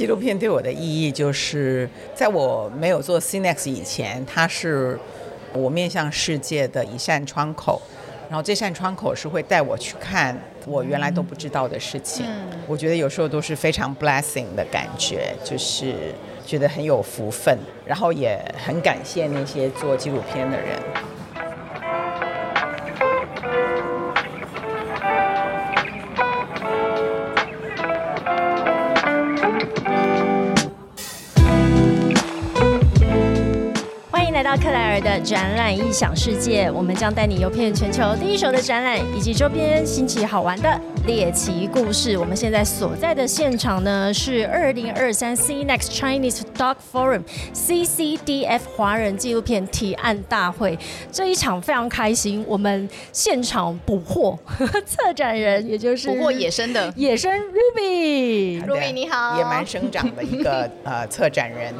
纪录片对我的意义就是，在我没有做 CNEX 以前，它是我面向世界的一扇窗口。然后这扇窗口是会带我去看我原来都不知道的事情。我觉得有时候都是非常 blessing 的感觉，就是觉得很有福分，然后也很感谢那些做纪录片的人。展览异想世界，我们将带你游遍全球第一手的展览以及周边新奇好玩的猎奇故事。我们现在所在的现场呢是二零二三 CNEX Chinese Dog Forum CCDF 华人纪录片提案大会这一场非常开心，我们现场捕获 策展人，也就是捕获野生的野生 Ruby。Ruby 你好野蛮生长的一个呃策展人。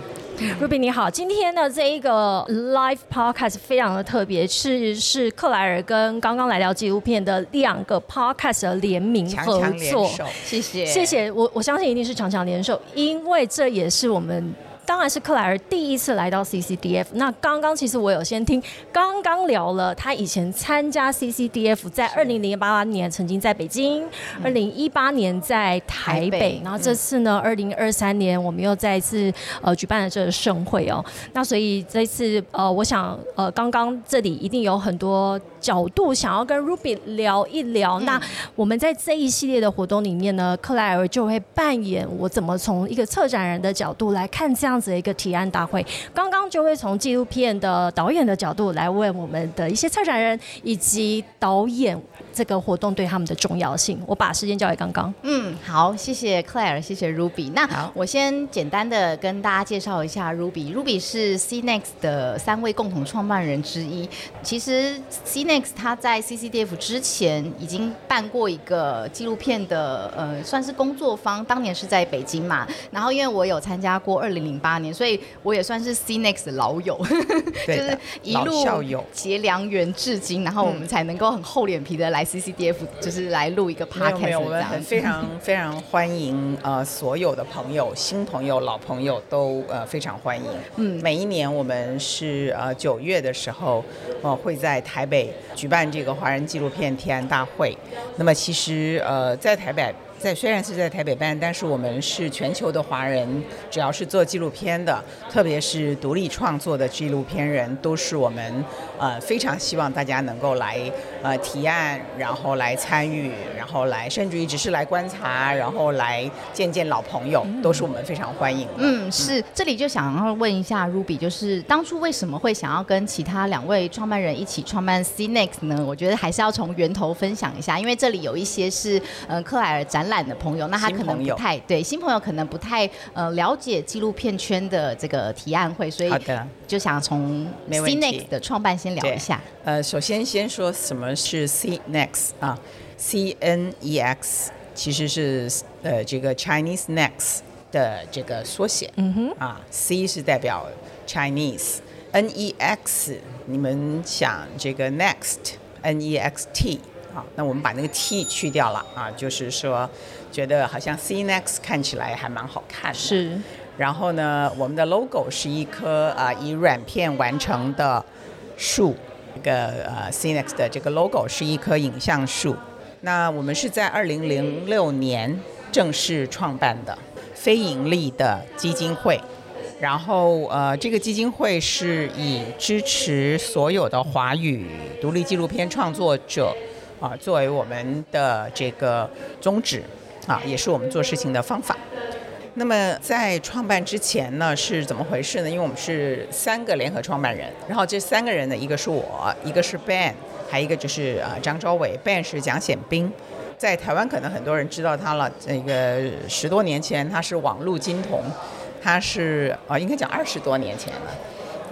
Ruby 你好，今天的这一个 live podcast 非常的特别，是是克莱尔跟刚刚来聊纪录片的两个 podcast 的联名合强强联作。谢谢，谢谢我，我相信一定是强强联手，因为这也是我们。当然是克莱尔第一次来到 CCDF。那刚刚其实我有先听，刚刚聊了他以前参加 CCDF，在二零零八年曾经在北京，二零一八年在台北，台北然后这次呢，二零二三年我们又再一次呃举办了这个盛会哦。那所以这次呃，我想呃，刚刚这里一定有很多角度想要跟 Ruby 聊一聊。那我们在这一系列的活动里面呢，克莱尔就会扮演我怎么从一个策展人的角度来看这样子的一个提案大会。刚刚就会从纪录片的导演的角度来问我们的一些策展人以及导演这个活动对他们的重要性。我把时间交给刚刚。嗯，好，谢谢 Claire，谢谢 Ruby。那我先简单的跟大家介绍一下 Ruby。Ruby 是 CNEX 的三位共同创办人之一。其实 CNEX 他在 CCDF 之前已经办过一个纪录片的呃，算是工作坊，当年是在北京嘛。然后因为我有参加过二零零八年，所以我也算是 CNEX 的老友，就是一路结良缘至今，然后我们才能够很厚脸皮的来 CCDF，就是来录一个 podcast 没有，我们很非常 非常欢迎呃所有的朋友，新朋友、老朋友都呃非常欢迎。嗯，每一年我们是呃九月的时候，呃会在台北举办这个华人纪录片提案大会。那么其实呃在台北。在虽然是在台北办，但是我们是全球的华人，只要是做纪录片的，特别是独立创作的纪录片人，都是我们呃非常希望大家能够来呃提案，然后来参与，然后来甚至于只是来观察，然后来见见老朋友，都是我们非常欢迎的。嗯，是，这里就想要问一下 Ruby，就是当初为什么会想要跟其他两位创办人一起创办 CNEX 呢？我觉得还是要从源头分享一下，因为这里有一些是呃克莱尔展览的朋友，那他可能不太对新朋友可能不太呃了解纪录片圈的这个提案会，所以就想从没问题 CNEX 的创办先聊一下。呃，首先先说什么是 C Next 啊，C N E X 其实是呃这个 Chinese Next 的这个缩写。嗯哼。啊，C 是代表 Chinese，N E X 你们想这个 Next，N E X T 啊，那我们把那个 T 去掉了啊，就是说觉得好像 CNEX 看起来还蛮好看的。是然后呢，我们的 logo 是一棵啊、以软片完成的树，这个呃 CNEX 的这个 logo 是一棵影像树。那我们是在二零零六年正式创办的非盈利的基金会。然后呃，这个基金会是以支持所有的华语独立纪录片创作者啊、作为我们的这个宗旨啊，也是我们做事情的方法。那么在创办之前呢，是怎么回事呢？因为我们是三个联合创办人，然后这三个人呢，一个是我，一个是 Ben，还有一个就是呃张昭伟。Ben 是蒋显兵，在台湾可能很多人知道他了。那个十多年前他是网络金童，他是啊、应该讲二十多年前了，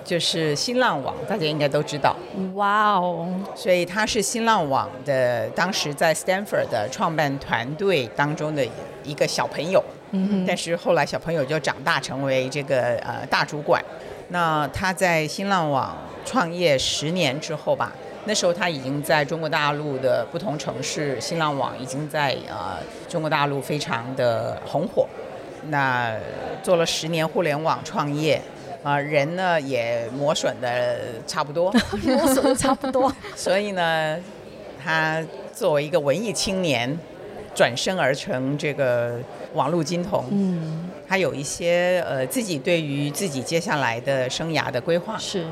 就是新浪网，大家应该都知道。哇哦，所以他是新浪网的当时在 Stanford 的创办团队当中的一个小朋友，嗯、但是后来小朋友就长大成为这个呃大主管。那他在新浪网创业十年之后吧，那时候他已经在中国大陆的不同城市，新浪网已经在呃中国大陆非常的红火。那做了十年互联网创业，啊、人呢也磨损的差不多，磨损的差不多。所以呢，他作为一个文艺青年，转身而成这个网络金童。嗯，他有一些呃自己对于自己接下来的生涯的规划，是，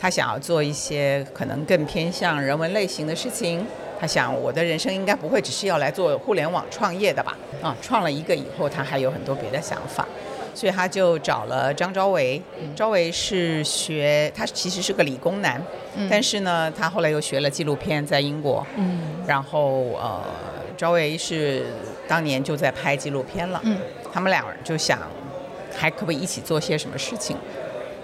他想要做一些可能更偏向人文类型的事情。他想，我的人生应该不会只是要来做互联网创业的吧？啊，创了一个以后，他还有很多别的想法，所以他就找了张昭维。昭维是学，他其实是个理工男，但是呢，他后来又学了纪录片，在英国。嗯，然后呃，昭维是当年就在拍纪录片了，嗯，他们俩就想还可不可以一起做些什么事情，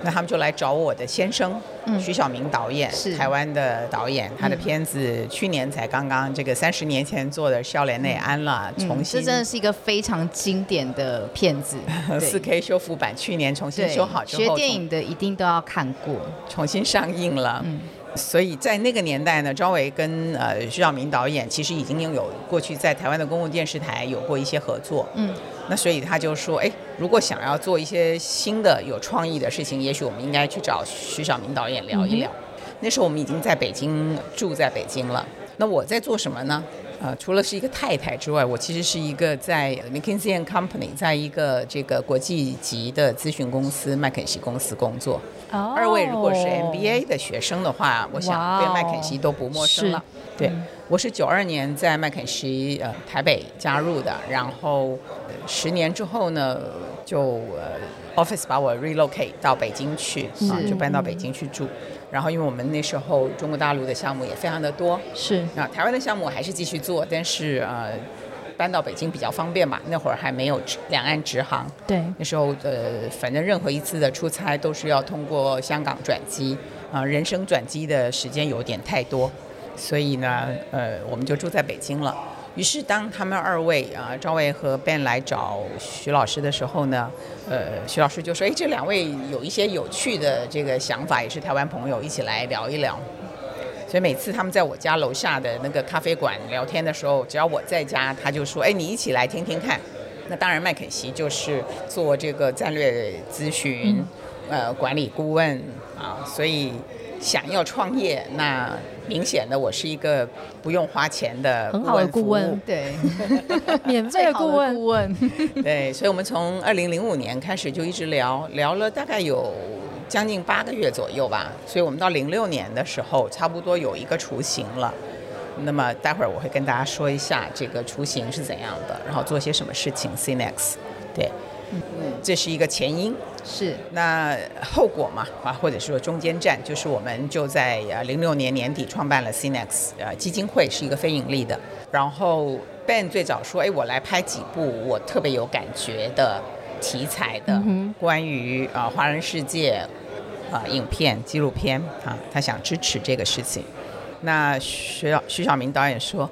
那他们就来找我的先生，嗯徐晓明导演，是台湾的导演，他的片子去年才刚刚这个三十年前做的《笑脸内安》了，重嗯这真的是一个非常经典的片子，四 K 修复版，去年重新修好之后，学电影的一定都要看过。重新上映了。嗯所以在那个年代呢，张伟跟呃徐晓明导演其实已经拥有过去在台湾的公共电视台有过一些合作。嗯，那所以他就说，哎，如果想要做一些新的有创意的事情，也许我们应该去找徐晓明导演聊一聊。那时候我们已经在北京住在北京了。那我在做什么呢？呃，除了是一个太太之外，我其实是一个在 McKinsey and Company，在一个这个国际级的咨询公司麦肯锡公司工作。哦二位如果是 MBA 的学生的话，我想对麦肯锡都不陌生了。对，我是九二年在麦肯锡呃台北加入的，然后呃十年之后呢，就呃 office 把我 relocate 到北京去啊，就搬到北京去住。然后因为我们那时候中国大陆的项目也非常的多，是啊，台湾的项目我还是继续做，但是呃搬到北京比较方便嘛，那会儿还没有直两岸直航。对，那时候呃，反正任何一次的出差都是要通过香港转机，啊、人生转机的时间有点太多，所以呢，呃，我们就住在北京了。于是当他们二位啊，赵薇和 Ben 来找徐老师的时候呢，呃，徐老师就说：“哎，这两位有一些有趣的这个想法，也是台湾朋友，一起来聊一聊。”所以每次他们在我家楼下的那个咖啡馆聊天的时候，只要我在家，他就说：“哎，你一起来听听看。”那当然，麦肯锡就是做这个战略咨询、呃管理顾问啊，所以想要创业，那明显的我是一个不用花钱的很好的顾问对，免费顾问顾问，对，所以我们从二零零五年开始就一直聊，聊了大概有将近八个月左右吧。所以我们到零六年的时候，差不多有一个雏形了。那么待会儿我会跟大家说一下这个雏形是怎样的，然后做些什么事情。CNEX，对，嗯，这是一个前因。是那后果嘛，啊，或者说中间站，就是我们就在呃零六年年底创办了 Cinex 呃基金会，是一个非盈利的。然后 Ben 最早说，哎，我来拍几部我特别有感觉的题材的，关于啊、呃华人世界啊、影片纪录片啊，他想支持这个事情。那徐晓徐晓明导演说，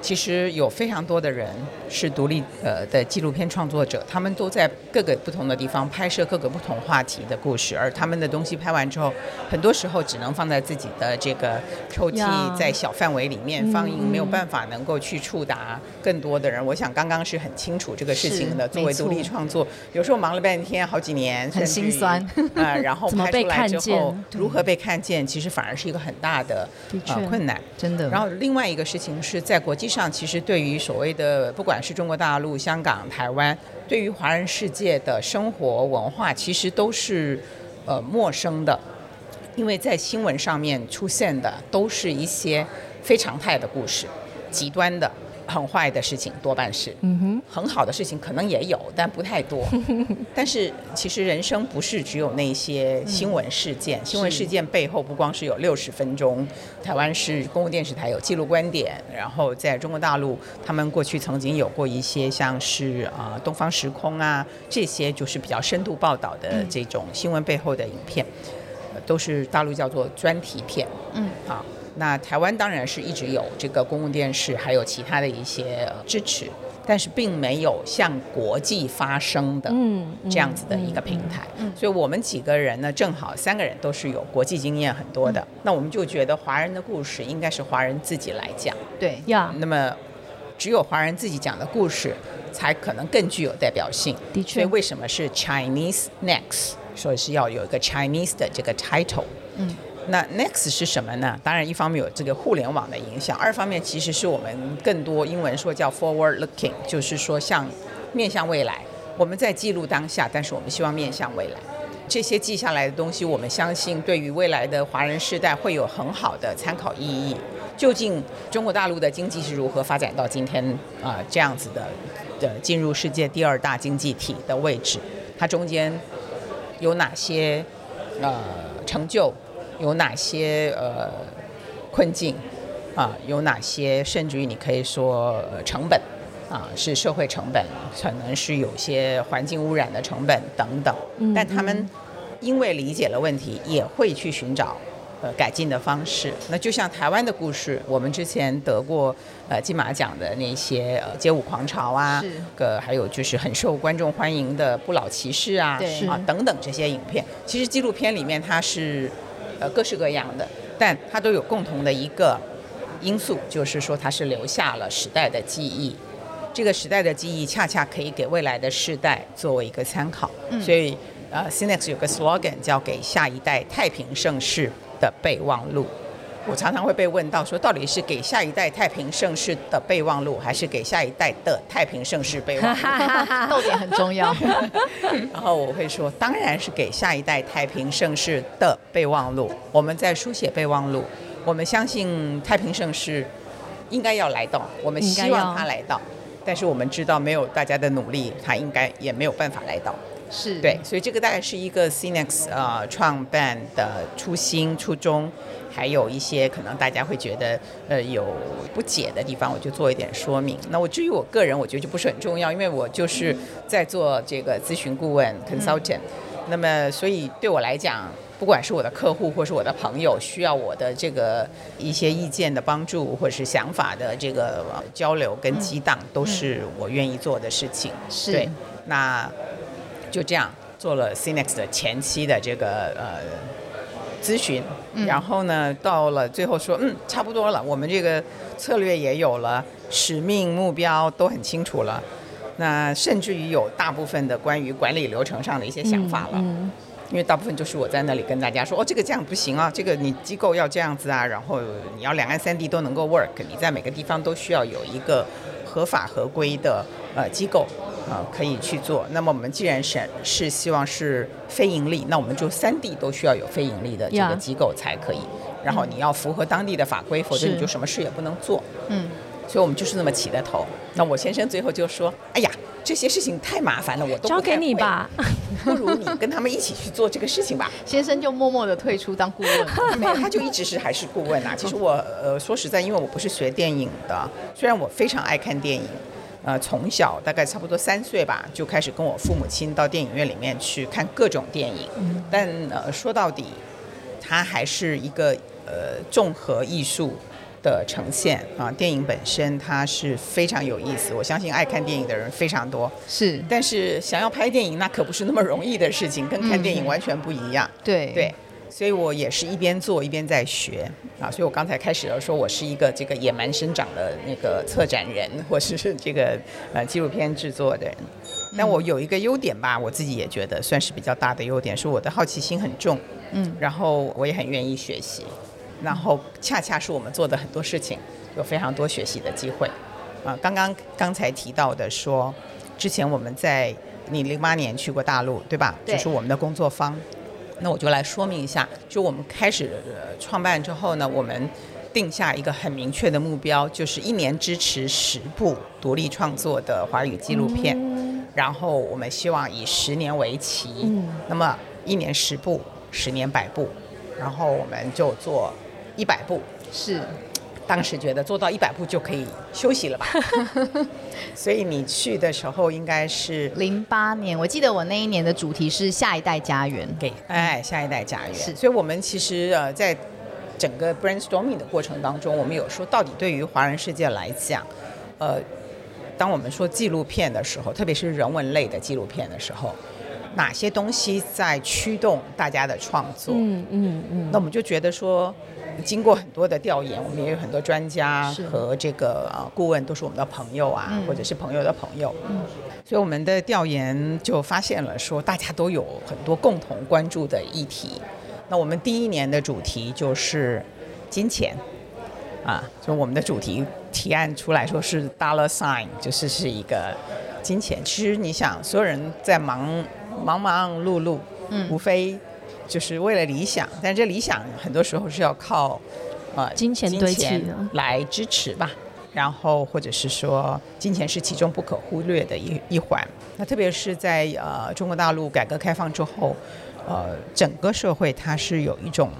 其实有非常多的人是独立呃的纪录片创作者，他们都在各个不同的地方拍摄各个不同话题的故事，而他们的东西拍完之后，很多时候只能放在自己的这个抽屉，在小范围里面放映，没有办法能够去触达更多的人。我想刚刚是很清楚这个事情的。作为独立创作，有时候忙了半天，好几年，很心酸啊、然后拍出来之后，如何被看见，其实反而是一个很大的呃困难。真的。然后另外一个事情是在国际上，其实对于所谓的不管是中国大陆、香港、台湾，对于华人世界的生活文化，其实都是呃陌生的，因为在新闻上面出现的都是一些非常态的故事，极端的。很坏的事情多半是，嗯哼，很好的事情可能也有，但不太多。但是其实人生不是只有那些新闻事件，新闻事件背后不光是有六十分钟，台湾是公共电视台有记录观点，然后在中国大陆，他们过去曾经有过一些像是啊、东方时空啊这些就是比较深度报道的这种新闻背后的影片，呃都是大陆叫做专题片。嗯，啊，那台湾当然是一直有这个公共电视，还有其他的一些呃支持，但是并没有向国际发声的嗯这样子的一个平台。所以我们几个人呢，正好三个人都是有国际经验很多的，那我们就觉得华人的故事应该是华人自己来讲。对，呀，那么只有华人自己讲的故事，才可能更具有代表性。的确所以为什么是 Chinese Next？所以是要有一个 Chinese 的这个 title。嗯，那 Next 是什么呢？当然，一方面有这个互联网的影响，二方面其实是我们更多英文说叫 forward looking，就是说像面向未来。我们在记录当下，但是我们希望面向未来。这些记下来的东西，我们相信对于未来的华人世代会有很好的参考意义。究竟中国大陆的经济是如何发展到今天啊、这样子的的进入世界第二大经济体的位置？它中间有哪些呃成就？有哪些呃困境？啊，有哪些甚至于你可以说、呃成本？啊，是社会成本，可能是有些环境污染的成本等等。嗯但他们因为理解了问题，也会去寻找呃改进的方式。那就像台湾的故事，我们之前得过呃金马奖的那些呃街舞狂潮啊，个还有就是很受观众欢迎的不老骑士啊，对啊等等这些影片，其实纪录片里面它是呃各式各样的，但它都有共同的一个因素，就是说它是留下了时代的记忆。这个时代的记忆恰恰可以给未来的世代作为一个参考，所以呃 c i n e x 有个 slogan 叫“给下一代太平盛世的备忘录”。我常常会被问到说，到底是给下一代太平盛世的备忘录，还是给下一代的太平盛世备忘录？逗点很重要。然后我会说，当然是给下一代太平盛世的备忘录。我们在书写备忘录，我们相信太平盛世应该要来到，我们希望它来到。但是我们知道，没有大家的努力，它应该也没有办法来到。是对，所以这个大概是一个 Cinex 呃创办的初心初衷，还有一些可能大家会觉得呃有不解的地方，我就做一点说明。那我至于我个人，我觉得就不是很重要，因为我就是在做这个咨询顾问 consultant，、那么所以对我来讲。不管是我的客户或是我的朋友，需要我的这个一些意见的帮助，或是想法的这个呃交流跟激荡，都是我愿意做的事情。是对，那就这样做了 Cinex 的前期的这个呃咨询，然后呢，到了最后说，嗯，差不多了，我们这个策略也有了，使命目标都很清楚了，那甚至于有大部分的关于管理流程上的一些想法了。嗯因为大部分就是我在那里跟大家说，哦，这个这样不行啊，这个你机构要这样子啊，然后你要两岸三地都能够 work，你在每个地方都需要有一个合法合规的呃机构啊、可以去做。那么我们既然是是希望是非盈利，那我们就三地都需要有非盈利的这个机构才可以。然后你要符合当地的法规，否则你就什么事也不能做。嗯，所以我们就是那么起的头。那我先生最后就说：“哎呀，这些事情太麻烦了，我都不交给你吧。不如你跟他们一起去做这个事情吧。先生就默默的退出当顾问。没有，他就一直是还是顾问啊。其实我呃说实在，因为我不是学电影的，虽然我非常爱看电影，呃，从小大概差不多三岁吧就开始跟我父母亲到电影院里面去看各种电影，但呃说到底，它还是一个呃综合艺术。的呈现啊，电影本身它是非常有意思，我相信爱看电影的人非常多。是但是想要拍电影，那可不是那么容易的事情，跟看电影完全不一样。对对，所以我也是一边做一边在学啊。所以我刚才开始的说我是一个这个野蛮生长的那个策展人，或是这个呃纪录片制作的人。但我有一个优点吧，我自己也觉得算是比较大的优点，是我的好奇心很重，嗯，然后我也很愿意学习，然后恰恰是我们做的很多事情有非常多学习的机会。啊，刚刚刚才提到的说，之前我们在你零八年去过大陆，对吧？对就是我们的工作坊。那我就来说明一下，就我们开始呃创办之后呢，我们定下一个很明确的目标，就是一年支持十部独立创作的华语纪录片，然后我们希望以十年为期，嗯那么一年十部，十年百部，然后我们就做一百部，是当时觉得做到一百步就可以休息了吧，所以你去的时候应该是零八年，我记得我那一年的主题是下一代家园。给哎下一代家园。是所以我们其实呃在整个 brainstorming 的过程当中，我们有说到底对于华人世界来讲，呃，当我们说纪录片的时候，特别是人文类的纪录片的时候，哪些东西在驱动大家的创作？嗯嗯嗯，那我们就觉得说，经过很多的调研，我们也有很多专家和这个呃顾问都是我们的朋友啊，嗯或者是朋友的朋友。嗯所以我们的调研就发现了，说大家都有很多共同关注的议题。那我们第一年的主题就是金钱，啊，就我们的主题提案出来说是 dollar sign，就是是一个金钱。其实你想，所有人在忙忙忙碌碌，嗯无非就是为了理想，但这理想很多时候是要靠呃金钱来支持吧。然后或者是说，金钱是其中不可忽略的一一环。那特别是在呃中国大陆改革开放之后，呃，整个社会它是有一种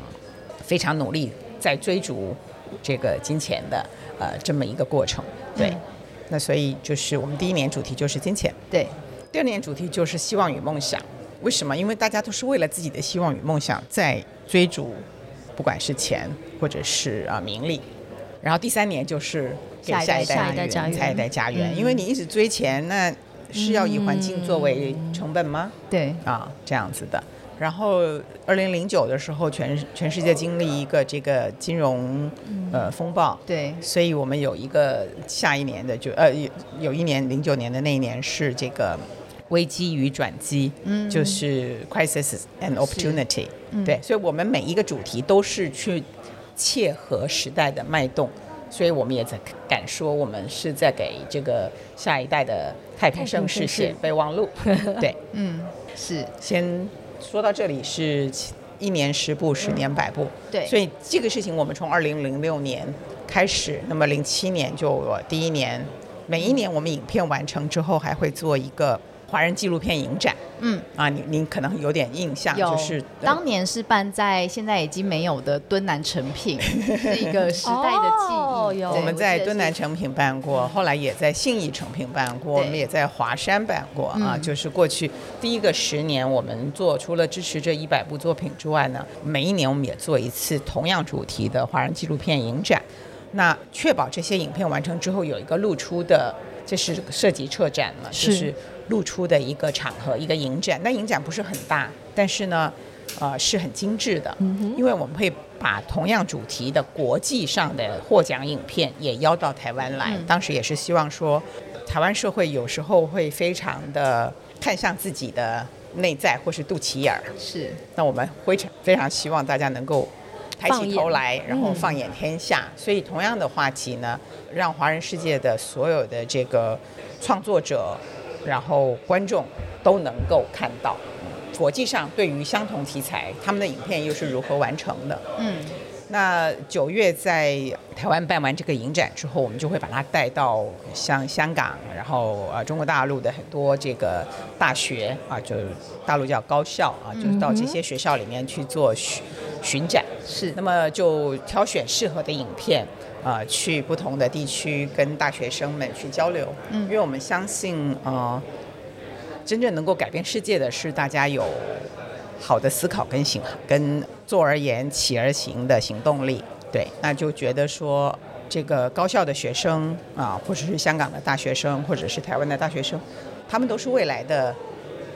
非常努力在追逐这个金钱的呃这么一个过程。对，嗯那所以就是我们第一年主题就是金钱，对，第二年主题就是希望与梦想。为什么？因为大家都是为了自己的希望与梦想在追逐，不管是钱或者是啊、名利。然后第三年就是给下一代下一代家园下一代家园，嗯因为你一直追钱，那是要以环境作为成本吗？对，啊，这样子的。然后，二零零九的时候，全全世界经历一个这个金融呃风暴，对，所以我们有一个下一年的就呃有有一年零九年的那一年是这个危机与转机，嗯。就是 crisis and opportunity，嗯。对，所以我们每一个主题都是去切合时代的脉动，所以我们也在敢说我们是在给这个下一代的太平盛世写备忘录，对，嗯，是，先说到这里是一年十步，十年百步。对。所以这个事情我们从二零零六年开始，那么零七年就我第一年，每一年我们影片完成之后还会做一个华人纪录片影展嗯，啊，您您可能有点印象，就是当年是办在现在已经没有的敦南成品，是一个时代的记忆。哦有我们在敦南成品办过，后来也在信义成品办过，我们也在华山办过啊。嗯就是过去第一个十年，我们做除了支持这一百部作品之外呢，每一年我们也做一次同样主题的华人纪录片影展。那确保这些影片完成之后有一个露出的，这是涉及撤展了，是就是露出的一个场合，一个影展。那影展不是很大，但是呢，呃，是很精致的，因为我们会把同样主题的国际上的获奖影片也邀到台湾来。嗯当时也是希望说，台湾社会有时候会非常的看向自己的内在或是肚脐眼儿，是，那我们非常非常希望大家能够抬起头来，然后嗯放眼天下。所以同样的话题呢，让华人世界的所有的这个创作者，然后观众都能够看到。国际上对于相同题材，他们的影片又是如何完成的？嗯，那九月在台湾办完这个影展之后，我们就会把它带到像香港，然后呃中国大陆的很多这个大学啊，就大陆叫高校啊，就是到这些学校里面去做巡巡展。是那么就挑选适合的影片，呃，去不同的地区跟大学生们去交流。嗯因为我们相信，呃，真正能够改变世界的是大家有好的思考跟行跟坐而言、起而行的行动力。对，那就觉得说。这个高校的学生啊，或者是香港的大学生，或者是台湾的大学生，他们都是未来的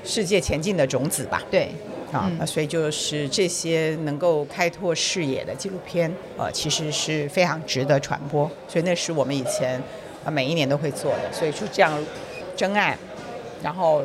世界前进的种子吧。对，啊，嗯那所以就是这些能够开拓视野的纪录片，呃，其实是非常值得传播。所以那是我们以前啊每一年都会做的，所以就这样征案，然后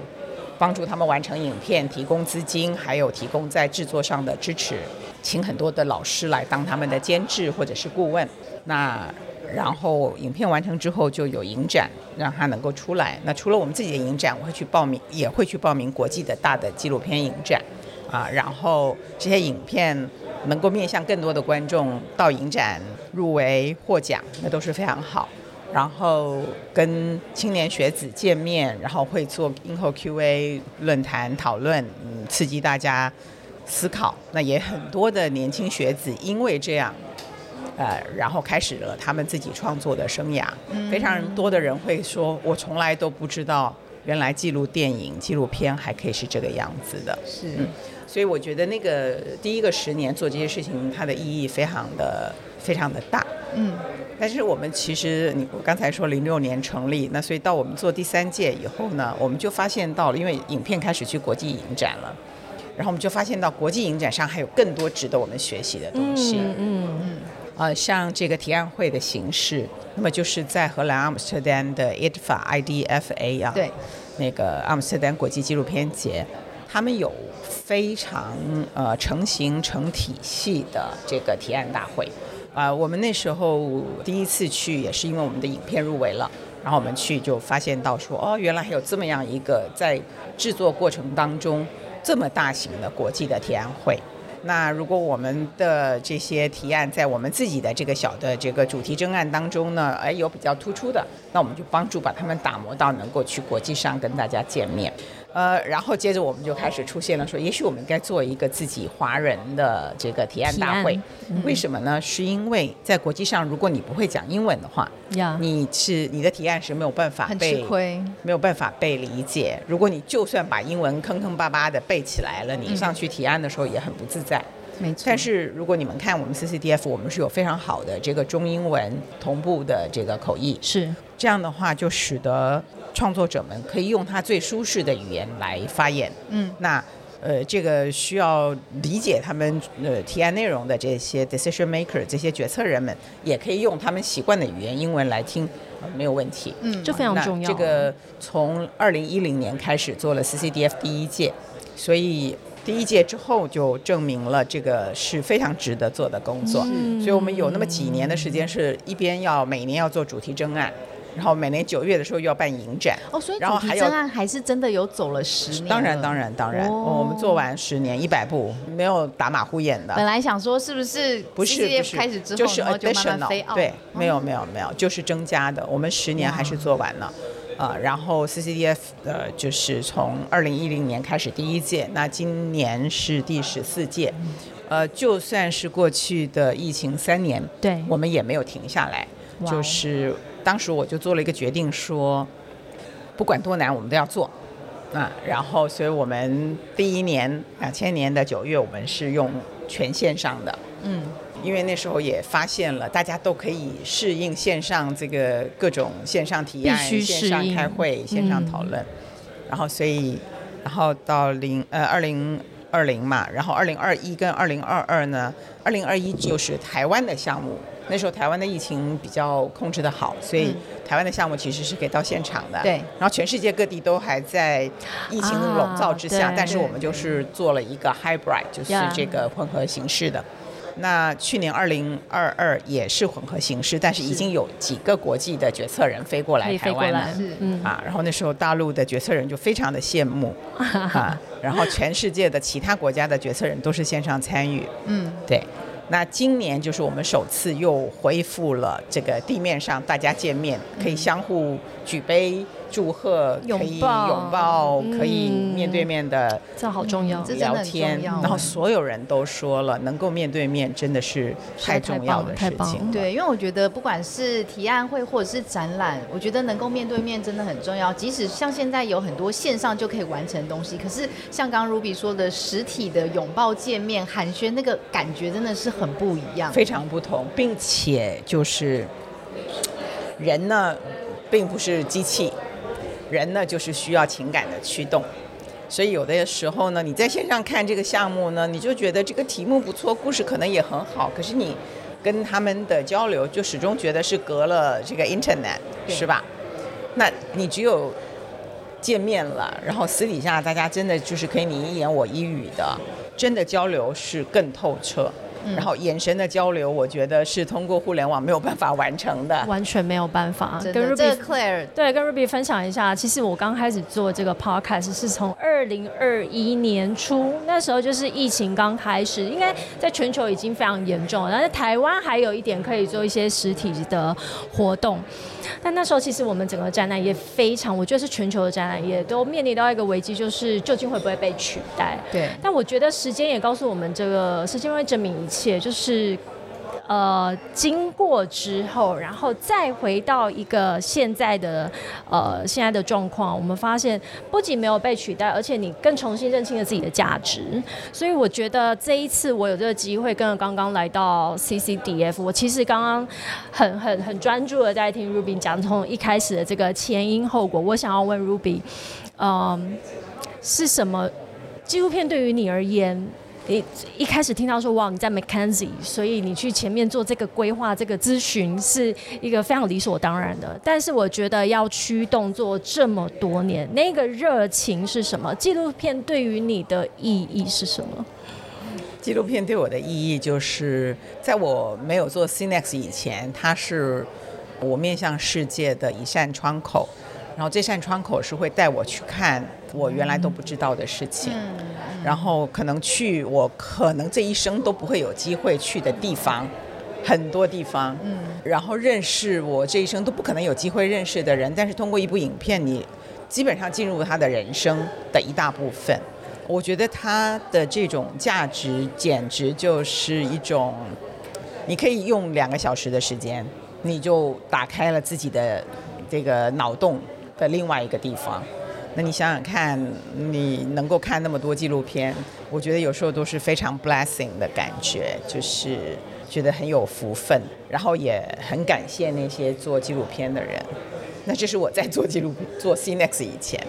帮助他们完成影片，提供资金，还有提供在制作上的支持，请很多的老师来当他们的监制或者是顾问。那然后影片完成之后就有影展，让它能够出来。那除了我们自己的影展，我会去报名，也会去报名国际的大的纪录片影展，啊，然后这些影片能够面向更多的观众到影展入围获奖，那都是非常好。然后跟青年学子见面，然后会做映后 Q&A 论坛讨论，嗯，刺激大家思考。那也很多的年轻学子因为这样，呃，然后开始了他们自己创作的生涯。非常多的人会说，我从来都不知道，原来记录电影、纪录片还可以是这个样子的。是，所以我觉得那个第一个十年做这些事情，它的意义非常的非常的大。嗯，但是我们其实，你我刚才说零六年成立，那所以到我们做第三届以后呢，我们就发现到了，因为影片开始去国际影展了，然后我们就发现到国际影展上还有更多值得我们学习的东西。嗯嗯，呃，像这个提案会的形式，那么就是在荷兰阿姆斯特丹的 IDFA IDFA 啊，对，那个阿姆斯特丹国际纪录片节，他们有非常呃成型成体系的这个提案大会。啊、我们那时候第一次去也是因为我们的影片入围了，然后我们去就发现到说，哦，原来还有这么样一个在制作过程当中这么大型的国际的提案会。那如果我们的这些提案在我们自己的这个小的这个主题征案当中呢，哎，有比较突出的，那我们就帮助把他们打磨到能够去国际上跟大家见面。呃，然后接着我们就开始出现了说，也许我们应该做一个自己华人的这个提案大会。为什么呢？是因为在国际上，如果你不会讲英文的话，呀，你是你的提案是没有办法很被吃亏。没有办法被理解。如果你就算把英文坑坑巴巴的背起来了，你上去提案的时候也很不自在。没错，但是如果你们看我们 CCDF，我们是有非常好的这个中英文同步的这个口译，是这样的话就使得创作者们可以用他最舒适的语言来发言。嗯，那呃，这个需要理解他们呃提案内容的这些 decision maker 这些决策人们，也可以用他们习惯的语言英文来听，呃没有问题。嗯这非常重要。这个从二零一零年开始做了 CCDF 第一届，所以第一届之后就证明了这个是非常值得做的工作。嗯所以我们有那么几年的时间，是一边要每年要做主题征案，然后每年九月的时候又要办影展。哦，所以然后还有还是真的有走了十年了。当然，当然，当然，哦我们做完十年一百部，没有打马虎眼的。本来想说是不是不是不是，开始之后，就是 additional。对，哦没有没有没有，就是增加的。我们十年还是做完了，啊、然后 CCDF 呃就是从二零一零年开始第一届，那今年是第十四届，呃，就算是过去的疫情三年，对我们也没有停下来，就是当时我就做了一个决定说，不管多难我们都要做。啊，然后，所以我们第一年，两千年的九月，我们是用全线上的，嗯，因为那时候也发现了，大家都可以适应线上这个各种线上提案、线上开会、线上讨论，然后所以，然后到零呃二零二零嘛，然后二零二一跟二零二二呢，二零二一就是台湾的项目，那时候台湾的疫情比较控制的好，所以嗯。台湾的项目其实是可以到现场的，对。然后全世界各地都还在疫情笼罩之下，但是我们就是做了一个 hybrid，就是这个混合形式的。那去年二零二二也是混合形式，但是已经有几个国际的决策人飞过来台湾了是，嗯，啊。然后那时候大陆的决策人就非常的羡慕 啊，然后全世界的其他国家的决策人都是线上参与，嗯，对。那今年就是我们首次又恢复了这个地面上大家见面，可以相互举杯祝贺，可以拥抱，可以嗯面对面的这好重要聊天，然后所有人都说了，能够面对面真的是太重要的事。情。对，因为我觉得不管是提案会或者是展览，我觉得能够面对面真的很重要。即使像现在有很多线上就可以完成的东西，可是像刚刚 Ruby 说的，实体的拥抱、见面、寒暄，那个感觉真的是很不一样。非常不同，并且就是人呢，并不是机器，人呢就是需要情感的驱动。所以有的时候呢，你在线上看这个项目呢，你就觉得这个题目不错，故事可能也很好，可是你跟他们的交流就始终觉得是隔了这个 Internet，是吧？那你只有见面了，然后私底下大家真的就是可以你一言我一语的，真的交流是更透彻。然后眼神的交流，我觉得是通过互联网没有办法完成的。完全没有办法跟 Ruby 个 Claire 对，跟 Ruby 分享一下，其实我刚开始做这个 podcast 是从二零二一年初，那时候就是疫情刚开始，应该在全球已经非常严重了，但是台湾还有一点可以做一些实体的活动。但那时候其实我们整个展览业非常，我觉得是全球的展览业都面临到一个危机，就是究竟会不会被取代？对但我觉得时间也告诉我们，这个时间会证明一切，就是。呃，经过之后，然后再回到一个现在的呃现在的状况，我们发现不仅没有被取代，而且你更重新认清了自己的价值。所以我觉得这一次我有这个机会，跟刚刚来到 CCDF，我其实刚刚很很很专注的在听 Ruby 讲从一开始的这个前因后果。我想要问 Ruby，嗯、是什么？纪录片对于你而言，你一开始听到说哇你在 McKenzie，所以你去前面做这个规划、这个咨询是一个非常理所当然的。但是我觉得要驱动做这么多年，那个热情是什么？纪录片对于你的意义是什么？纪录片对我的意义就是，在我没有做 CNEX 以前，它是我面向世界的一扇窗口，然后这扇窗口是会带我去看我原来都不知道的事情，然后可能去我可能这一生都不会有机会去的地方，很多地方，然后认识我这一生都不可能有机会认识的人，但是通过一部影片，你基本上进入他的人生的一大部分。我觉得它的这种价值简直就是一种，你可以用两个小时的时间，你就打开了自己的这个脑洞的另外一个地方。那你想想看，你能够看那么多纪录片，我觉得有时候都是非常 blessing 的感觉，就是觉得很有福分，然后也很感谢那些做纪录片的人。那这是我在做纪录做 CNEX 以前。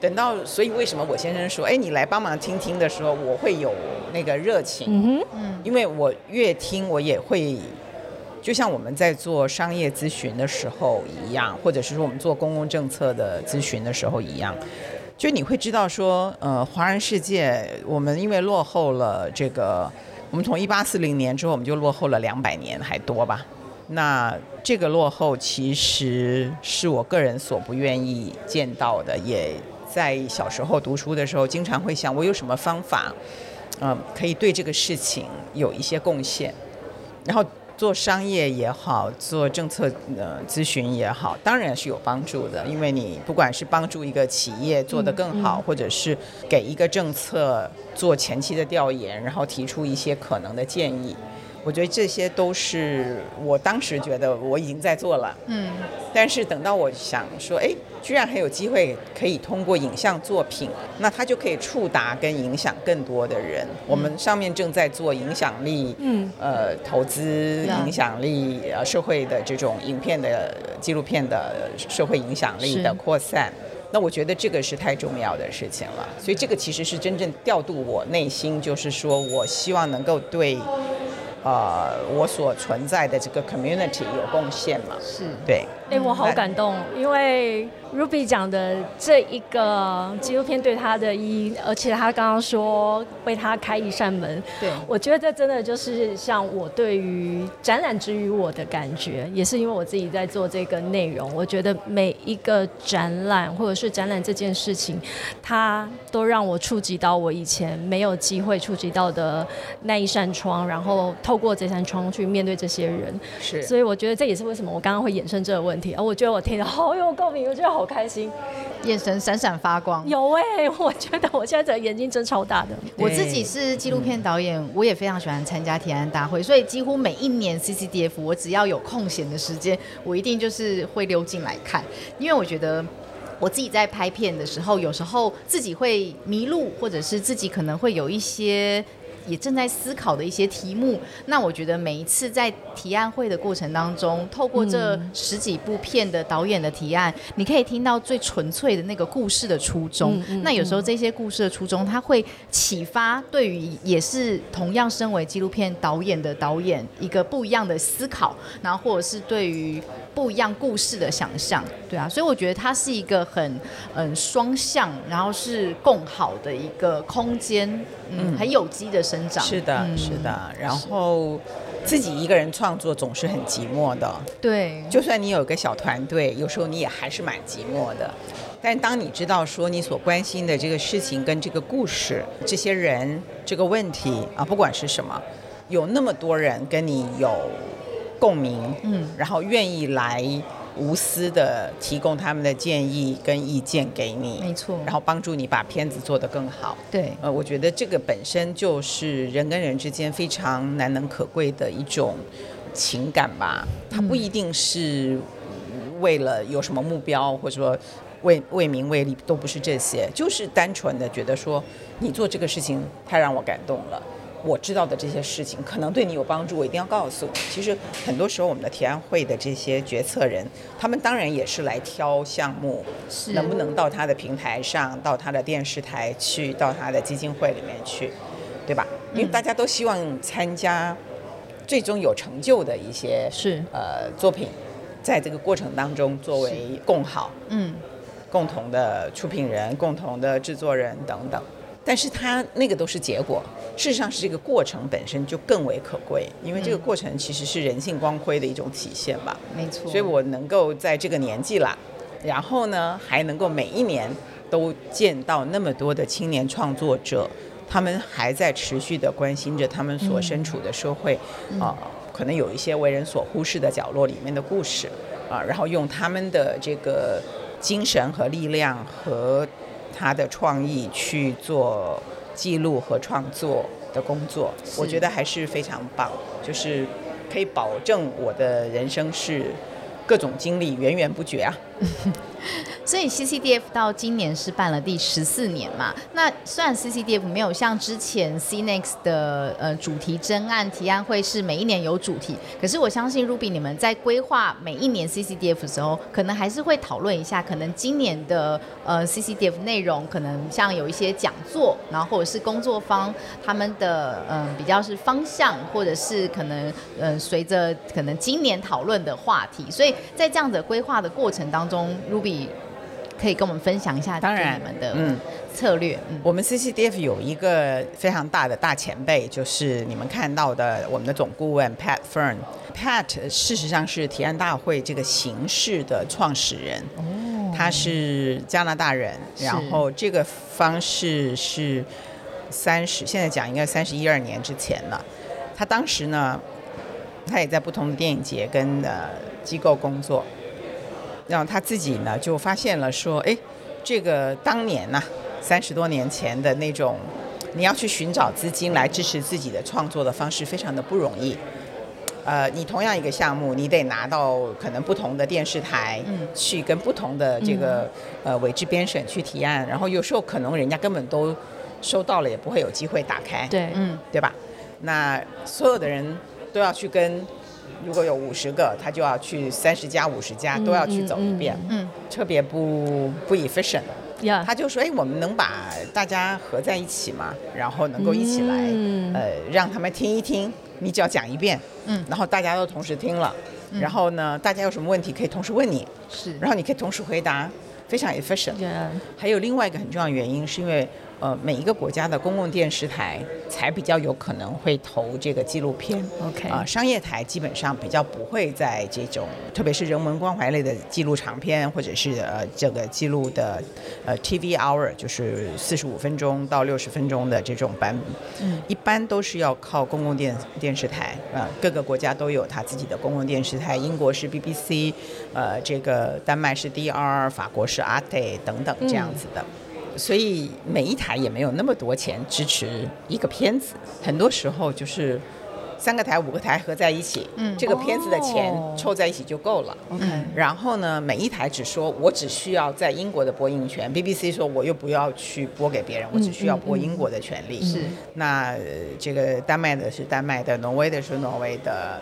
等到，所以为什么我先生说，哎，你来帮忙听听的时候，我会有那个热情，嗯嗯，因为我越听，我也会，就像我们在做商业咨询的时候一样，或者是说我们做公共政策的咨询的时候一样，就你会知道说，呃，华人世界，我们因为落后了这个，我们从一八四零年之后，我们就落后了两百年还多吧，那这个落后其实是我个人所不愿意见到的，也。在小时候读书的时候，经常会想我有什么方法，嗯，可以对这个事情有一些贡献。然后做商业也好，做政策呃咨询也好，当然是有帮助的。因为你不管是帮助一个企业做得更好，或者是给一个政策做前期的调研，然后提出一些可能的建议。我觉得这些都是我当时觉得我已经在做了，嗯，但是等到我想说，哎，居然还有机会可以通过影像作品，那它就可以触达跟影响更多的人。我们上面正在做影响力，嗯，呃，投资影响力，呃，社会的这种影片的纪录片的社会影响力的扩散，那我觉得这个是太重要的事情了。所以这个其实是真正调度我内心，就是说我希望能够对。呃，我所存在的这个 community 有贡献嘛？是，对。哎，我好感动，因为。Ruby 讲的这一个纪录片对他的意义，而且他刚刚说为他开一扇门，对。我觉得这真的就是像我对于展览之于我的感觉，也是因为我自己在做这个内容，我觉得每一个展览或者是展览这件事情，它都让我触及到我以前没有机会触及到的那一扇窗，然后透过这扇窗去面对这些人，是，所以我觉得这也是为什么我刚刚会衍生这个问题，而我觉得我听得好有共鸣，我觉得。好开心，眼神闪闪发光。有哎，我觉得我现在的眼睛真超大的。我自己是纪录片导演，我也非常喜欢参加提案大会，所以几乎每一年 CCDF，我只要有空闲的时间，我一定就是会溜进来看，因为我觉得我自己在拍片的时候，有时候自己会迷路，或者是自己可能会有一些。也正在思考的一些题目，那我觉得每一次在提案会的过程当中，透过这十几部片的导演的提案，你可以听到最纯粹的那个故事的初衷。那有时候这些故事的初衷，它会启发对于也是同样身为纪录片导演的导演一个不一样的思考，然后或者是对于。不一样故事的想象，对啊，所以我觉得它是一个很嗯双向，然后是共好的一个空间，嗯，很有机的生长。是的，是的。然后自己一个人创作总是很寂寞的，对。就算你有个小团队，有时候你也还是蛮寂寞的。但当你知道说你所关心的这个事情跟这个故事、这些人、这个问题啊，不管是什么，有那么多人跟你有。共鸣，嗯，然后愿意来无私的提供他们的建议跟意见给你，没错，然后帮助你把片子做得更好。对，呃，我觉得这个本身就是人跟人之间非常难能可贵的一种情感吧。它不一定是为了有什么目标，或者说为为名为利，都不是这些，就是单纯的觉得说你做这个事情太让我感动了。我知道的这些事情可能对你有帮助，我一定要告诉你。其实很多时候我们的提案会的这些决策人，他们当然也是来挑项目，是能不能到他的平台上，到他的电视台去，到他的基金会里面去，对吧？因为大家都希望参加最终有成就的一些是呃作品，在这个过程当中作为共好。嗯，共同的出品人、共同的制作人等等，但是它那个都是结果，事实上是这个过程本身就更为可贵，因为这个过程其实是人性光辉的一种体现吧。没错。所以我能够在这个年纪啦，然后呢还能够每一年都见到那么多的青年创作者，他们还在持续的关心着他们所身处的社会，啊、可能有一些为人所忽视的角落里面的故事，啊，然后用他们的这个精神和力量和他的创意去做记录和创作的工作，我觉得还是非常棒，就是可以保证我的人生是各种经历源源不绝啊。所以 CCDF 到今年是办了第十四年嘛。那虽然 CCDF 没有像之前 CNEX 的呃主题真案提案会是每一年有主题，可是我相信 Ruby 你们在规划每一年 CCDF 的时候，可能还是会讨论一下，可能今年的呃 CCDF 内容可能像有一些讲座，然后或者是工作坊他们的嗯、比较是方向，或者是可能嗯、随着可能今年讨论的话题，所以在这样的规划的过程当中，Ruby 可以跟我们分享一下当然。对你们的嗯。策略，嗯。我们 CCDF 有一个非常大的大前辈，就是你们看到的我们的总顾问 Pat Fern。Pat 事实上是提案大会这个形式的创始人，哦。他是加拿大人，然后这个方式是三十，现在讲应该三十一二年之前了。他当时呢，他也在不同的电影节跟呃机构工作，然后他自己呢就发现了说，哎，这个当年呐、三十多年前的那种，你要去寻找资金来支持自己的创作的方式，非常的不容易。呃，你同样一个项目，你得拿到可能不同的电视台，嗯去跟不同的这个、呃委制编审去提案，然后有时候可能人家根本都收到了，也不会有机会打开。对，嗯对吧？那所有的人都要去跟，如果有五十个，他就要去三十家、五十家都要去走一遍，嗯特别不不 efficient。呀，他就说：“哎，我们能把大家合在一起吗？然后能够一起来，嗯。呃，让他们听一听，你只要讲一遍，嗯。然后大家都同时听了，然后呢，大家有什么问题可以同时问你，是。然后你可以同时回答，非常 efficient。呀，还有另外一个很重要的原因，是因为呃每一个国家的公共电视台才比较有可能会投这个纪录片。OK 啊、商业台基本上比较不会在这种，特别是人文关怀类的记录长片，或者是呃这个记录的呃 TV hour，就是四十五分钟到六十分钟的这种版本，嗯一般都是要靠公共电电视台，呃，各个国家都有它自己的公共电视台，英国是 BBC，呃，这个丹麦是 DR，法国是 Arte 等等这样子的。所以每一台也没有那么多钱支持一个片子，很多时候就是三个台、五个台合在一起，嗯。这个片子的钱哦。凑在一起就够了。然后呢，每一台只说我只需要在英国的播映权，BBC 说我又不要去播给别人，我只需要播英国的权利。是。那、呃这个丹麦的是丹麦的，挪威的是挪威的，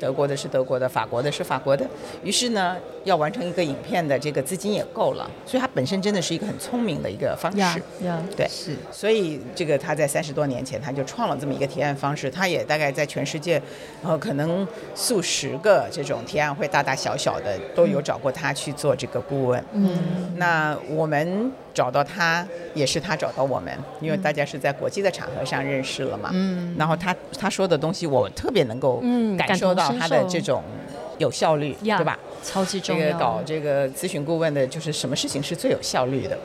德国的是德国的，法国的是法国的。于是呢，要完成一个影片的这个资金也够了，所以它本身真的是一个很聪明的一个方呀式。呀，对，是所以这个他在三十多年前他就创了这么一个提案方式，他也大概在全世界，呃，可能数十个这种提案会大大小小的都有找过他去做这个顾问。嗯，那我们找到他，也是他找到我们，因为大家是在国际的场合上认识了嘛。嗯然后他他说的东西，我特别能够嗯感受到他的这种有效率，呀对吧？超级这重要。个搞这个咨询顾问的，就是什么事情是最有效率的，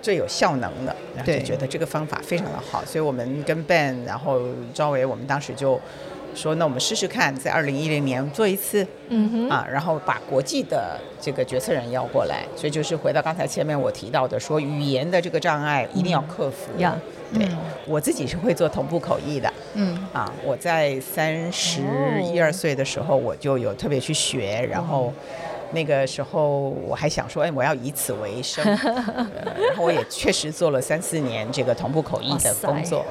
最有效能的，然后就觉得这个方法非常的好，所以我们跟 Ben，然后赵伟，我们当时就说，那我们试试看，在二零一零年做一次，嗯哼，啊，然后把国际的这个决策人要过来，所以就是回到刚才前面我提到的，说语言的这个障碍一定要克服。呀，对，我自己是会做同步口译的。嗯。啊，我在三十一二岁的时候，我就有特别去学，然后那个时候我还想说，哎，我要以此为生，呃然后我也确实做了三四年这个同步口译的工作。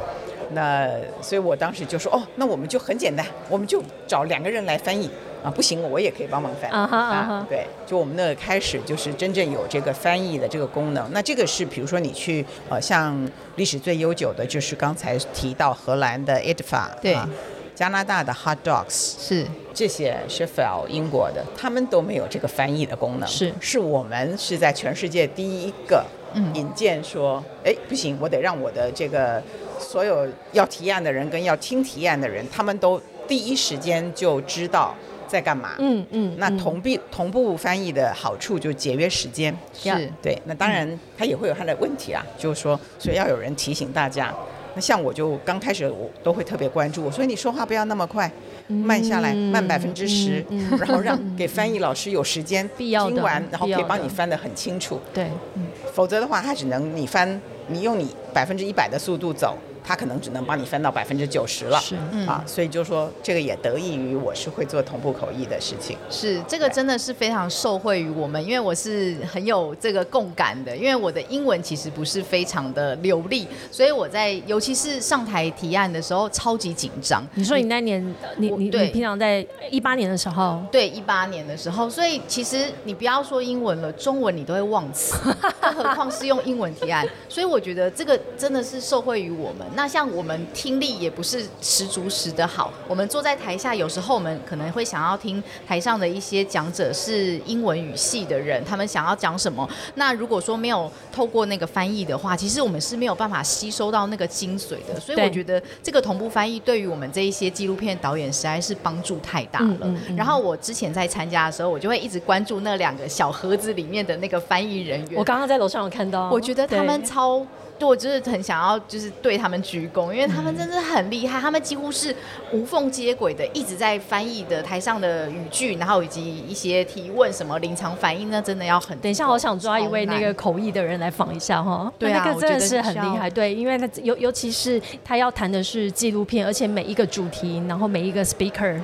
那所以我当时就说，哦，那我们就很简单，我们就找两个人来翻译。啊，不行，我也可以帮忙翻啊哈啊哈。对，就我们那个开始就是真正有这个翻译的这个功能。那这个是比如说你去呃，像历史最悠久的就是刚才提到荷兰的 ITFA，对。啊加拿大的 Hot Dogs，是。这些 Sheffield 英国的，他们都没有这个翻译的功能。是。是我们是在全世界第一个嗯引荐说，哎、不行，我得让我的这个所有要提案的人跟要听提案的人，他们都第一时间就知道在干嘛。嗯嗯，那嗯同步同步翻译的好处就节约时间。是对，那当然它也会有它的问题啊，就是说，所以要有人提醒大家。那像我就刚开始我都会特别关注，我说你说话不要那么快，慢下来，慢百分之十，然后让给翻译老师有时间听完，然后可以帮你翻得很清楚。对，嗯否则的话，他只能你翻，你用你百分之一百的速度走，他可能只能帮你分到百分之九十了。是嗯啊，所以就说这个也得益于我是会做同步口译的事情。是，这个真的是非常受惠于我们，因为我是很有这个共感的，因为我的英文其实不是非常的流利，所以我在尤其是上台提案的时候超级紧张。你说你那年，你你对你平常在一八年的时候，对，一八年的时候，所以其实你不要说英文了，中文你都会忘词，更何况是用英文提案。所以我觉得这个真的是受惠于我们。那像我们听力也不是十足十的好，我们坐在台下，有时候我们可能会想要听台上的一些讲者是英文语系的人，他们想要讲什么。那如果说没有透过那个翻译的话，其实我们是没有办法吸收到那个精髓的。所以我觉得这个同步翻译对于我们这一些纪录片导演实在是帮助太大了。嗯嗯嗯然后我之前在参加的时候，我就会一直关注那两个小盒子里面的那个翻译人员。我刚刚在楼上有看到，我觉得他们超。对我就是很想要，就是对他们鞠躬，因为他们真的很厉害，他们几乎是无缝接轨的，一直在翻译的台上的语句，然后以及一些提问什么临场反应，那真的要很。等一下，我想抓一位那个口译的人来访一下哈。对啊那个真的我觉是很厉害，对，因为那尤尤其是他要谈的是纪录片，而且每一个主题，然后每一个 speaker，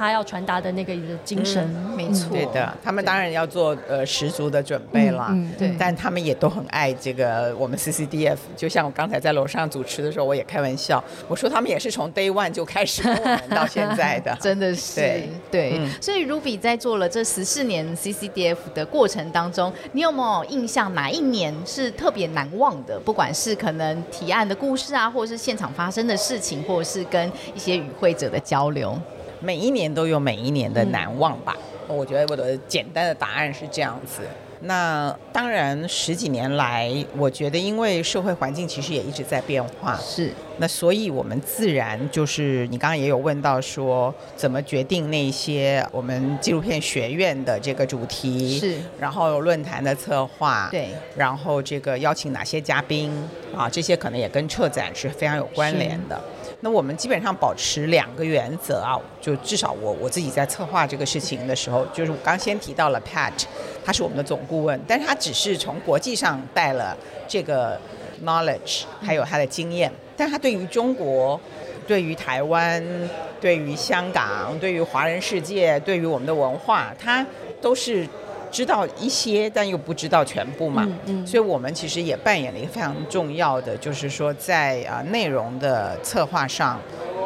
他要传达的那个精神，没错，对的，他们当然要做呃十足的准备了。嗯嗯对但他们也都很爱这个我们 CCDF。就像我刚才在楼上主持的时候，我也开玩笑，我说他们也是从 Day One 就开始跟我们到现在的。真的是对对，嗯所以 Ruby 在做了这十四年 CCDF 的过程当中，你有没有印象哪一年是特别难忘的？不管是可能提案的故事啊，或者是现场发生的事情，或者是跟一些与会者的交流。每一年都有每一年的难忘吧。我觉得我的简单的答案是这样子。那当然，十几年来，我觉得因为社会环境其实也一直在变化，是那所以我们自然就是你刚刚也有问到说，怎么决定那些我们纪录片学院的这个主题，是，然后论坛的策划，对，然后这个邀请哪些嘉宾啊，这些可能也跟策展是非常有关联的。那我们基本上保持两个原则啊，就至少我我自己在策划这个事情的时候，就是我刚先提到了 Pat，他是我们的总顾问，但是他只是从国际上带了这个 knowledge，还有他的经验，但他对于中国、对于台湾、对于香港、对于华人世界、对于我们的文化，他都是知道一些，但又不知道全部嘛。嗯嗯所以我们其实也扮演了一个非常重要的，就是说在啊、内容的策划上。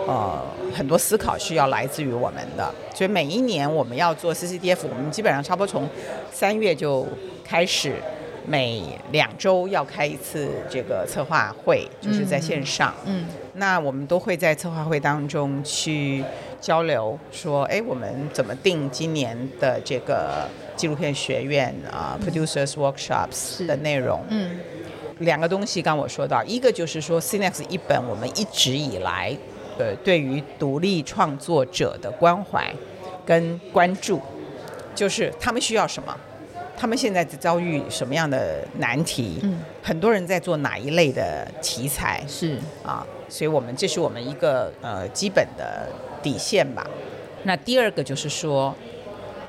呃，很多思考是要来自于我们的，所以每一年我们要做 CCDF，我们基本上差不多从三月就开始，每两周要开一次这个策划会，就是在线上。嗯，那我们都会在策划会当中去交流，说，哎，我们怎么定今年的这个纪录片学院啊、Producers Workshops 的内容？嗯，两个东西，刚我说到，一个就是说 Cinex 一本我们一直以来，呃，对于独立创作者的关怀跟关注，就是他们需要什么，他们现在遭遇什么样的难题，嗯，很多人在做哪一类的题材，是。啊，所以我们这是我们一个呃基本的底线吧。那第二个就是说，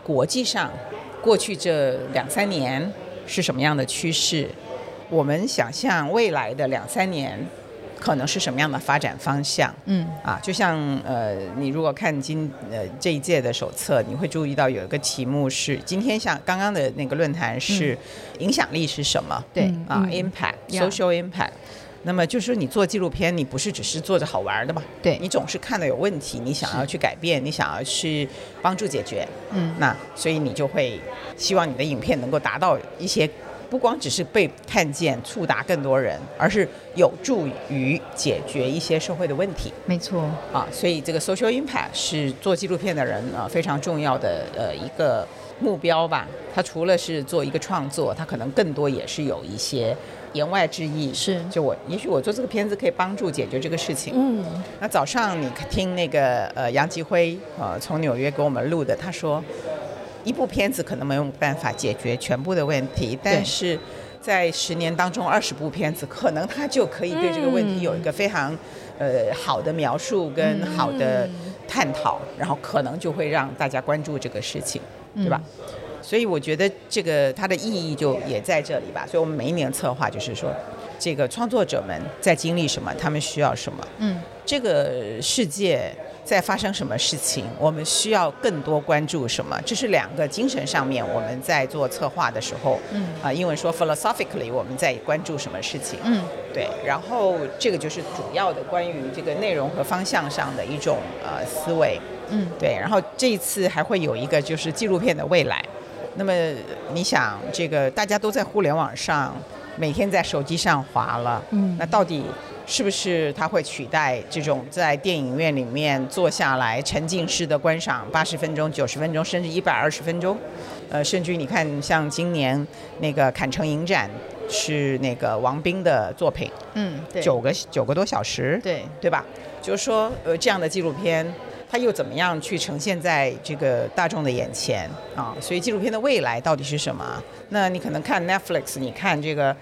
国际上过去这两三年是什么样的趋势？我们想象未来的两三年可能是什么样的发展方向？嗯，啊，就像呃，你如果看今呃这一届的手册，你会注意到有一个题目是今天像刚刚的那个论坛是影响力是什么？对嗯啊嗯，impact，social impact。那么就是说，你做纪录片，你不是只是做着好玩的嘛？对你总是看到有问题，你想要去改变，你想要去帮助解决。嗯那所以你就会希望你的影片能够达到一些，不光只是被看见、触达更多人，而是有助于解决一些社会的问题没错，啊。所以这个 social impact 是做纪录片的人啊非常重要的呃一个目标吧。他除了是做一个创作，他可能更多也是有一些言外之意。是就我也许我做这个片子可以帮助解决这个事情。嗯，那早上你听那个呃杨吉辉呃从纽约给我们录的，他说一部片子可能没有办法解决全部的问题，但是在十年当中二十部片子，可能他就可以对这个问题有一个非常呃好的描述跟好的探讨，然后可能就会让大家关注这个事情，对吧？所以我觉得这个它的意义就也在这里吧。所以我们每一年策划就是说，这个创作者们在经历什么，他们需要什么。嗯，这个世界在发生什么事情，我们需要更多关注什么？这是两个精神上面我们在做策划的时候，嗯啊、英文说 philosophically 我们在关注什么事情，嗯，对，然后这个就是主要的关于这个内容和方向上的一种呃思维，嗯，对，然后这一次还会有一个就是纪录片的未来。那么你想，这个大家都在互联网上，每天在手机上滑了，嗯那到底是不是它会取代这种在电影院里面坐下来沉浸式的观赏八十分钟、九十分钟，甚至一百二十分钟？呃，甚至于你看，像今年那个坎城影展是那个王冰的作品，嗯，对，九个九个多小时，对，对吧？就是说，呃，这样的纪录片，它又怎么样去呈现在这个大众的眼前啊？所以纪录片的未来到底是什么？那你可能看 Netflix，你看这个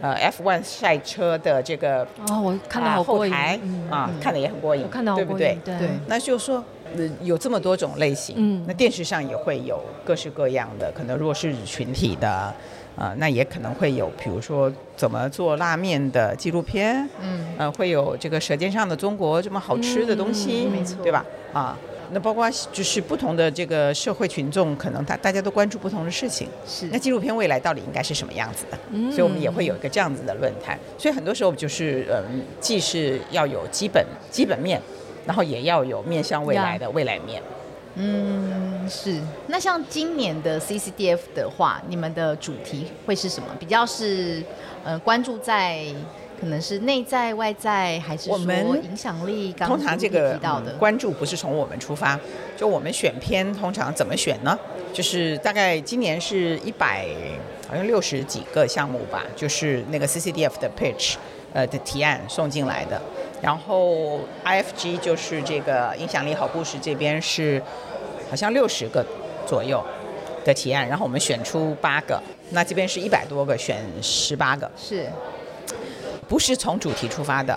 呃 F1 赛车的这个哦，我看到啊好过瘾后台嗯啊，看的也很过瘾，我看到好对不对？对对那就是说，呃，有这么多种类型，嗯那电视上也会有各式各样的，可能弱势群体的，呃，那也可能会有，比如说怎么做拉面的纪录片，嗯，呃，会有这个《舌尖上的中国》这么好吃的东西，嗯没错对吧？啊，那包括就是不同的这个社会群众，可能大大家都关注不同的事情。是那纪录片未来到底应该是什么样子的？嗯所以我们也会有一个这样子的论坛。所以很多时候就是，嗯，既是要有基本基本面，然后也要有面向未来的未来面。嗯，是。那像今年的 CCDF 的话，你们的主题会是什么？比较是呃关注在可能是内在、外在，还是说我们影响力？刚通常这个提到的嗯，关注不是从我们出发，就我们选片通常怎么选呢？就是大概今年是一百好像六十几个项目吧，就是那个 CCDF 的 pitch 呃的提案送进来的，然后 IFG 就是这个影响力好故事这边是好像六十个左右的提案，然后我们选出八个，那这边是一百多个选十八个，是。不是从主题出发的，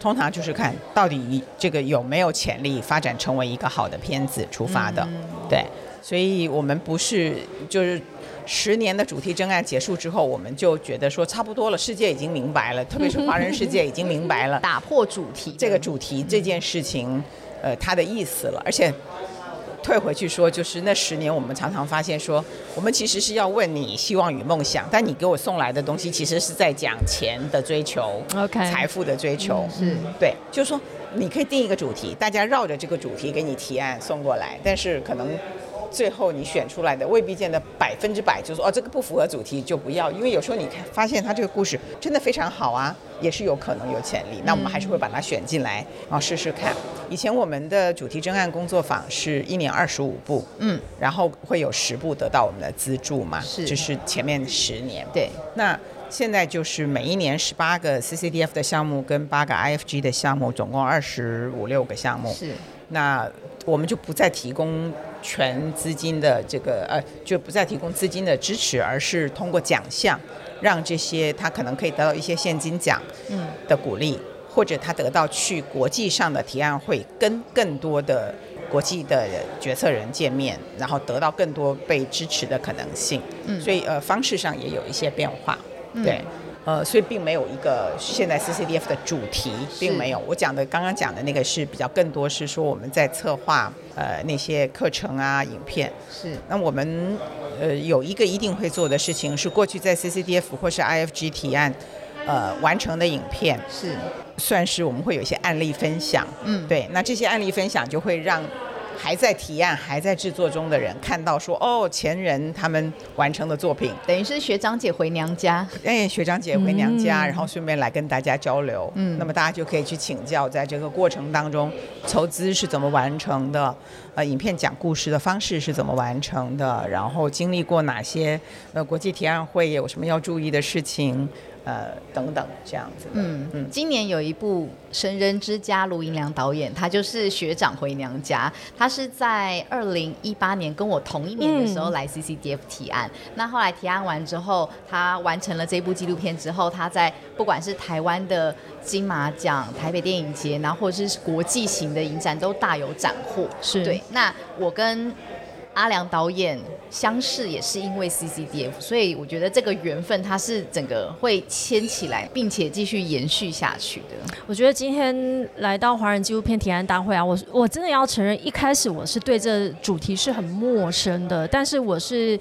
通常就是看到底这个有没有潜力发展成为一个好的片子出发的，对，所以我们不是就是十年的主题征案结束之后，我们就觉得说差不多了，世界已经明白了，特别是华人世界已经明白了打破主题。这个主题这件事情，呃，它的意思了，而且。退回去说，就是那十年，我们常常发现说，我们其实是要问你希望与梦想，但你给我送来的东西，其实是在讲钱的追求 OK 财富的追求，是。对，就是说你可以定一个主题，大家绕着这个主题给你提案送过来，但是可能最后你选出来的未必见得百分之百，就是说哦这个不符合主题就不要，因为有时候你看发现它这个故事真的非常好啊，也是有可能有潜力，那我们还是会把它选进来，然后试试看。以前我们的主题征案工作坊是一年二十五部，嗯，然后会有十部得到我们的资助嘛，是。就是前面十年，对，那现在就是每一年十八个 CCDF 的项目跟八个 IFG 的项目，总共二十五六个项目。是。那我们就不再提供全资金的这个呃，就不再提供资金的支持，而是通过奖项，让这些他可能可以得到一些现金奖嗯的鼓励，或者他得到去国际上的提案会跟更多的国际的决策人见面，然后得到更多被支持的可能性。嗯所以呃方式上也有一些变化，嗯对。呃，所以并没有一个现在 CCDF 的主题，并没有。我讲的刚刚讲的那个是比较更多是说我们在策划呃那些课程啊、影片。是那我们呃有一个一定会做的事情是过去在 CCDF 或是 IFG 提案，呃完成的影片，是算是我们会有一些案例分享。嗯对，那这些案例分享就会让还在提案、还在制作中的人看到说，哦，前人他们完成的作品，等于是学长姐回娘家。哎，学长姐回娘家，嗯然后顺便来跟大家交流。嗯那么大家就可以去请教，在这个过程当中，筹资是怎么完成的，呃，影片讲故事的方式是怎么完成的，然后经历过哪些呃国际提案会有什么要注意的事情，呃，等等这样子。嗯嗯，今年有一部《神人之家》，卢银良导演，他就是学长回娘家。他是在二零一八年跟我同一年的时候来 CCDF 提案。那后来提案完之后，他完成了这部纪录片之后，他在不管是台湾的金马奖、台北电影节，然后或者是国际型的影展，都大有斩获。是对，那我跟阿良导演相识也是因为 CCDF，所以我觉得这个缘分它是整个会牵起来，并且继续延续下去的。我觉得今天来到华人纪录片提案大会啊，我我真的要承认，一开始我是对这主题是很陌生的，但是我是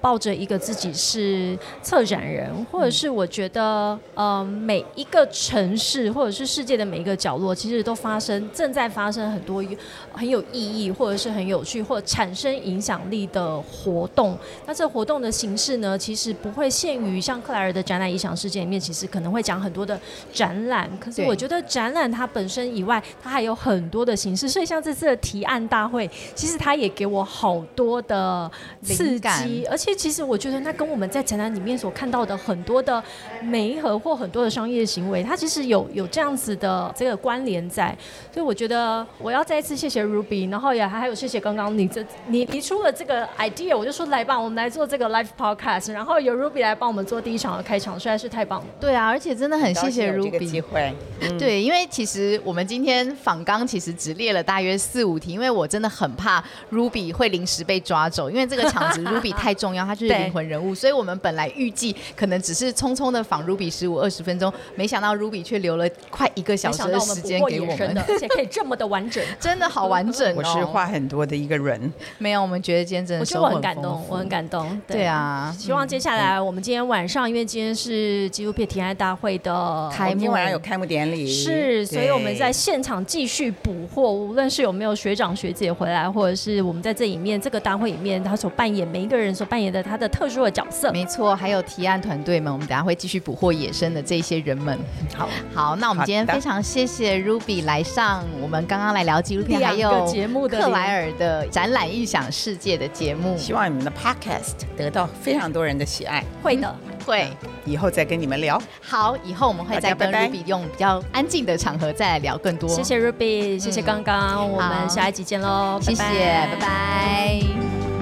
抱着一个自己是策展人，或者是我觉得，呃，每一个城市或者是世界的每一个角落，其实都发生正在发生很多很有意义，或者是很有趣，或者产生影响力的活动。那这活动的形式呢，其实不会限于像克莱尔的展览影响世界里面，其实可能会讲很多的展览。可是我觉得展览它本身以外，它还有很多的形式。所以像这次的提案大会，其实它也给我好多的刺激，而且其实我觉得那跟我们在展览里面所看到的很多的媒合或很多的商业行为，它其实有有这样子的这个关联在。所以我觉得我要再一次谢谢 Ruby，然后也还有谢谢刚刚你这你提出了这个 idea，我就说来吧，我们来做这个 live podcast，然后由 Ruby 来帮我们做第一场的开场，实在是太棒了。对啊，而且真的很谢谢高兴有这个机 Ruby。会。嗯对，因为其实我们今天访纲其实只列了大约四五题，因为我真的很怕 Ruby 会临时被抓走，因为这个场子 Ruby 太重要，他就是灵魂人物，所以我们本来预计可能只是匆匆的访 Ruby 十五二十分钟，没想到 Ruby 却留了快一个小时没想到我们的时间给我们。的，，而且可以这么的完整。真的好完整哦。我是话很多的一个人，没有，我们觉得今天真的我觉得我收获很感动，我很感动。对。啊，希望接下来我们今天晚上，因为今天是纪录片提案大会的开幕今天晚上有开幕典礼，是，所以我们在现场继续补货，无论是有没有学长学姐回来，或者是我们在这里面这个大会里面，他所扮演每一个人所扮演的他的特殊的角色。没错，还有提案团队们，我们等下会继续捕获野生的这些人们。好，好，那我们今天非常谢谢 Ruby 来上我们刚刚来聊纪录片，还有节目的克莱尔的展览异想世界的节目，希望你们的 podcast 得到非常多人的喜爱，会的，会。以后再跟你们聊。好，以后我们会再跟 Ruby 用比较安静的场合再来聊更多。谢谢 Ruby，谢谢刚刚，我们下一集见喽，谢谢，拜拜拜